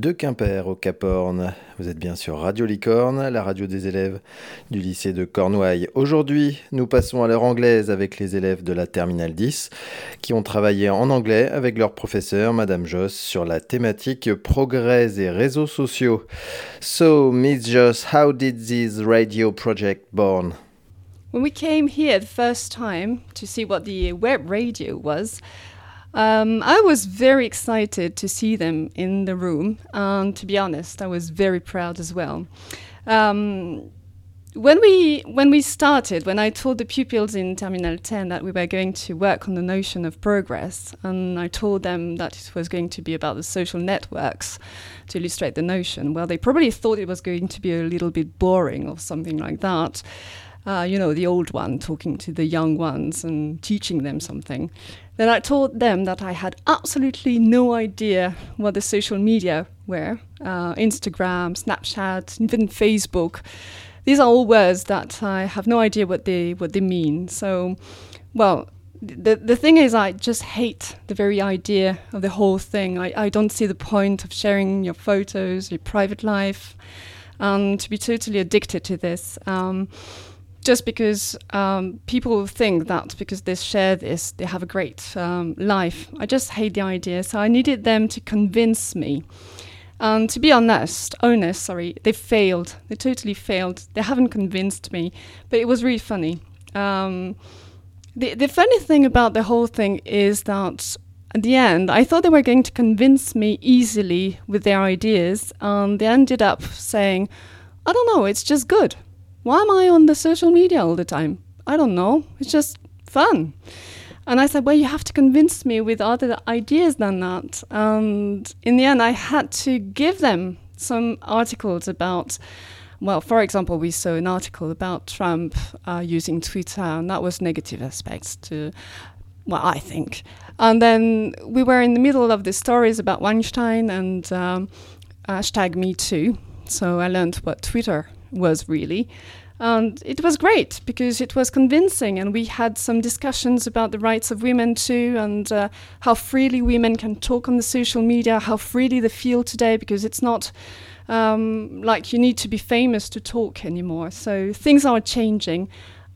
de Quimper au Cap Horn. Vous êtes bien sur Radio Licorne, la radio des élèves du lycée de Cornouailles. Aujourd'hui, nous passons à l'heure anglaise avec les élèves de la Terminale 10 qui ont travaillé en anglais avec leur professeur, Madame Joss, sur la thématique progrès et réseaux sociaux. So, Miss Joss, how did this radio project born? When we came here the first time to see what the web radio was, Um, I was very excited to see them in the room, and to be honest, I was very proud as well. Um, when we when we started, when I told the pupils in Terminal 10 that we were going to work on the notion of progress, and I told them that it was going to be about the social networks to illustrate the notion, well, they probably thought it was going to be a little bit boring or something like that. Uh, you know, the old one talking to the young ones and teaching them something. Then I told them that I had absolutely no idea what the social media were uh, Instagram, Snapchat, even Facebook. These are all words that I have no idea what they, what they mean. So, well, the, the thing is, I just hate the very idea of the whole thing. I, I don't see the point of sharing your photos, your private life, and to be totally addicted to this. Um, just because um, people think that because they share this, they have a great um, life. I just hate the idea. So I needed them to convince me. And to be honest, honest, sorry, they failed. They totally failed. They haven't convinced me, but it was really funny. Um, the the funny thing about the whole thing is that at the end, I thought they were going to convince me easily with their ideas, and they ended up saying, "I don't know, it's just good." Why am I on the social media all the time? I don't know. It's just fun. And I said, well, you have to convince me with other ideas than that. And in the end, I had to give them some articles about, well, for example, we saw an article about Trump uh, using Twitter, and that was negative aspects to, well, I think. And then we were in the middle of the stories about Weinstein and um, hashtag Me Too. So I learned what Twitter was really. And it was great because it was convincing, and we had some discussions about the rights of women too, and uh, how freely women can talk on the social media, how freely they feel today, because it's not um, like you need to be famous to talk anymore. So things are changing.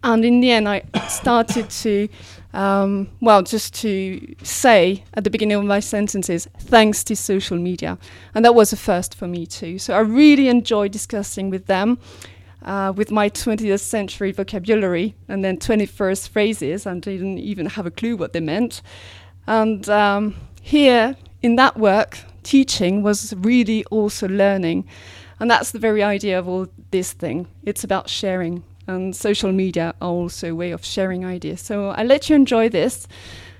And in the end, I started to, um, well, just to say at the beginning of my sentences, thanks to social media. And that was a first for me too. So I really enjoyed discussing with them. Uh, with my 20th century vocabulary and then 21st phrases, and didn't even have a clue what they meant. And um, here in that work, teaching was really also learning. And that's the very idea of all this thing. It's about sharing and social media are also a way of sharing ideas. So I let you enjoy this.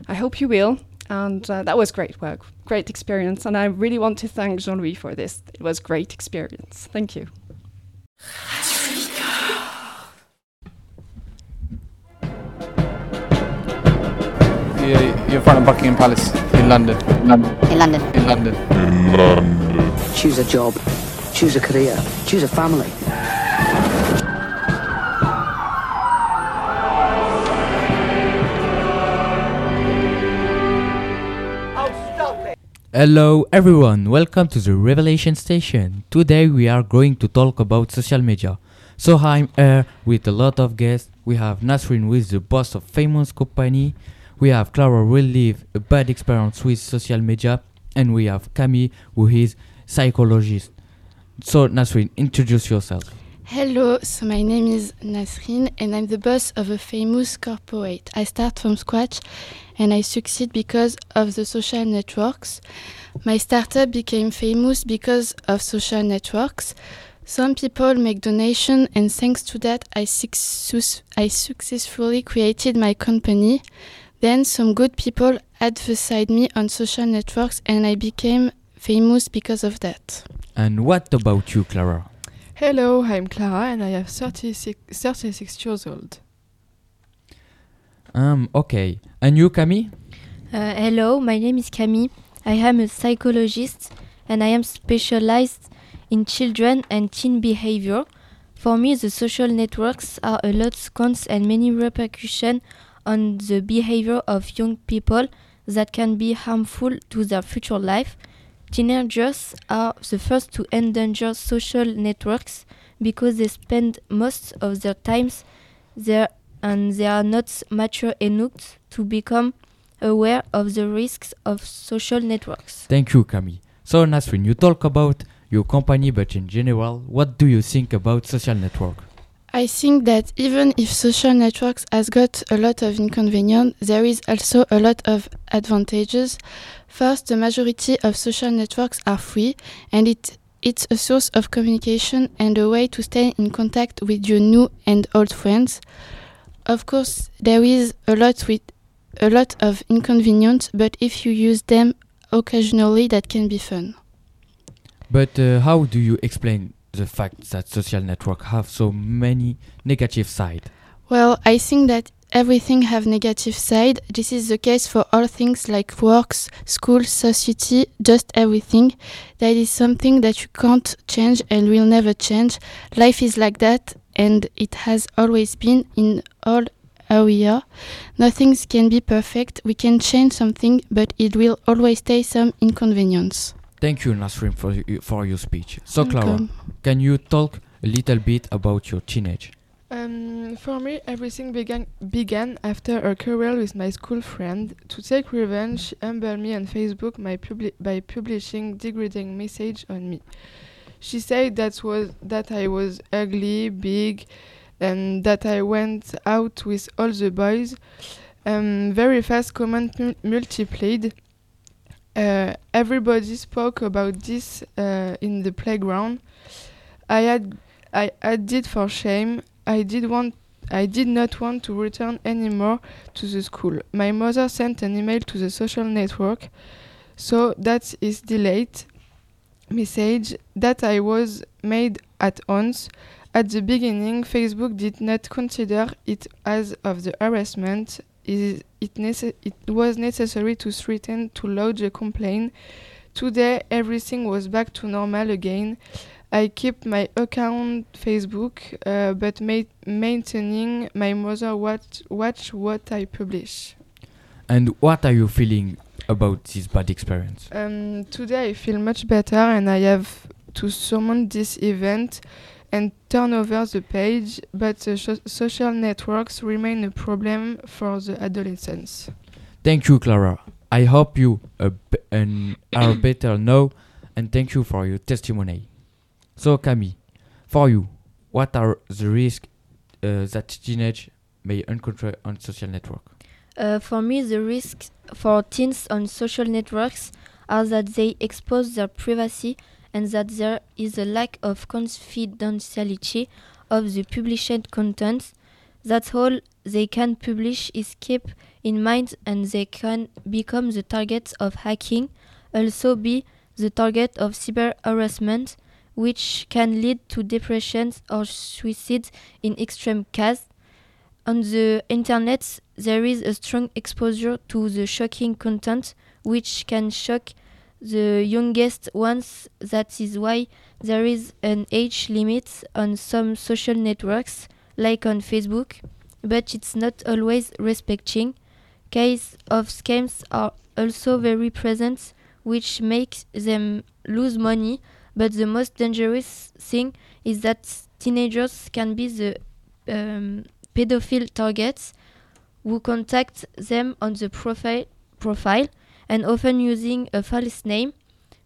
I hope you will. And uh, that was great work, great experience. And I really want to thank Jean Louis for this. It was great experience. Thank you. You're in front of Buckingham Palace in London. In London. In London. In London. In London. Choose a job. Choose a career. Choose a family. Hello everyone, welcome to the Revelation Station. Today we are going to talk about social media. So I'm here with a lot of guests. We have Nasrin with the boss of famous company. We have Clara will live a bad experience with social media. And we have Camille who is psychologist. So Nasrin, introduce yourself. Hello, so my name is Nasrin and I'm the boss of a famous corporate. I start from scratch and I succeed because of the social networks. My startup became famous because of social networks. Some people make donation and thanks to that I, suc I successfully created my company. Then some good people advertised me on social networks and I became famous because of that. And what about you, Clara? Hello, I'm Clara and I am 36, 36 years old. Um, okay. And you, Camille? Uh, hello, my name is Camille. I am a psychologist and I am specialized in children and teen behavior. For me, the social networks are a lot cons and many repercussions on the behavior of young people that can be harmful to their future life. Teenagers are the first to endanger social networks because they spend most of their times there and they are not mature enough to become aware of the risks of social networks. Thank you, Camille. So, Nasrin, you talk about your company, but in general, what do you think about social network? I think that even if social networks has got a lot of inconvenience, there is also a lot of advantages. First, the majority of social networks are free and it it's a source of communication and a way to stay in contact with your new and old friends. Of course, there is a lot with a lot of inconvenience, but if you use them occasionally, that can be fun. But uh, how do you explain the fact that social networks have so many negative sides? Well, I think that everything have negative side. This is the case for all things like works, school, society, just everything. That is something that you can't change and will never change. Life is like that and it has always been in all area. Nothing can be perfect. We can change something, but it will always stay some inconvenience. Thank you, Nasrin, for, for your speech. So, Clara, can you talk a little bit about your teenage? Um, for me, everything began began after a quarrel with my school friend. To take revenge, she humbled me on Facebook my publi- by publishing degrading message on me. She said that was that I was ugly, big, and that I went out with all the boys. Um, very fast comment multiplied. Uh, everybody spoke about this uh, in the playground. I had I added for shame. I did want I did not want to return anymore to the school. My mother sent an email to the social network, so that is delayed message that I was made at once. At the beginning, Facebook did not consider it as of the harassment. Is it, it was necessary to threaten to lodge a complaint. Today, everything was back to normal again. I keep my account Facebook, uh, but ma- maintaining my mother watch watch what I publish. And what are you feeling about this bad experience? Um, today I feel much better, and I have to summon this event and turn over the page. But the social networks remain a problem for the adolescents. Thank you, Clara. I hope you uh, b- and are better now, and thank you for your testimony. So, Camille, for you, what are the risks uh, that teenage may encounter on social network? Uh, for me, the risks for teens on social networks are that they expose their privacy and that there is a lack of confidentiality of the published content. That's all they can publish is kept in mind and they can become the target of hacking, also be the target of cyber harassment, which can lead to depression or suicide in extreme cases. On the internet, there is a strong exposure to the shocking content, which can shock the youngest ones. That is why there is an age limit on some social networks, like on Facebook, but it's not always respecting. Cases of scams are also very present, which makes them lose money. But the most dangerous thing is that teenagers can be the um, pedophile targets who contact them on the profile, profile and often using a false name.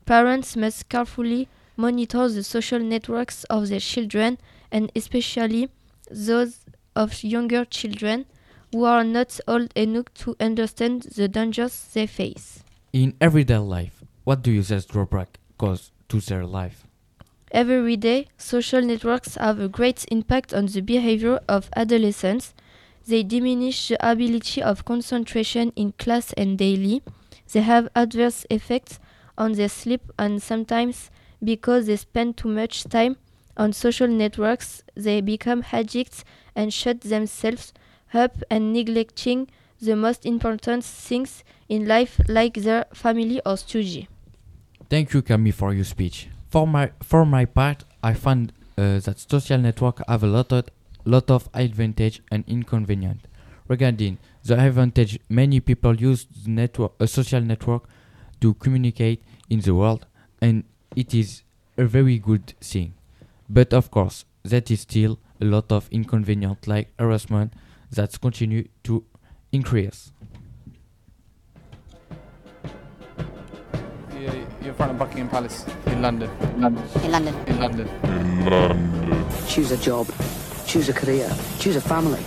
Parents must carefully monitor the social networks of their children and especially those of younger children who are not old enough to understand the dangers they face. In everyday life, what do users drawback cause to their life? Every day, social networks have a great impact on the behavior of adolescents. They diminish the ability of concentration in class and daily. They have adverse effects on their sleep and sometimes because they spend too much time on social networks, they become addicts and shut themselves up and neglecting the most important things in life like their family or study. Thank you, Camille, for your speech. For my for my part, I find uh, that social network have a lot of lot of advantage and inconvenience. Regarding the advantage, many people use the network a social network to communicate in the world, and it is a very good thing. But of course, that is still a lot of inconvenient like harassment that continue to increase. You're in front of Buckingham Palace in London. In London. In London. In London. Choose a job. Choose a career. Choose a family.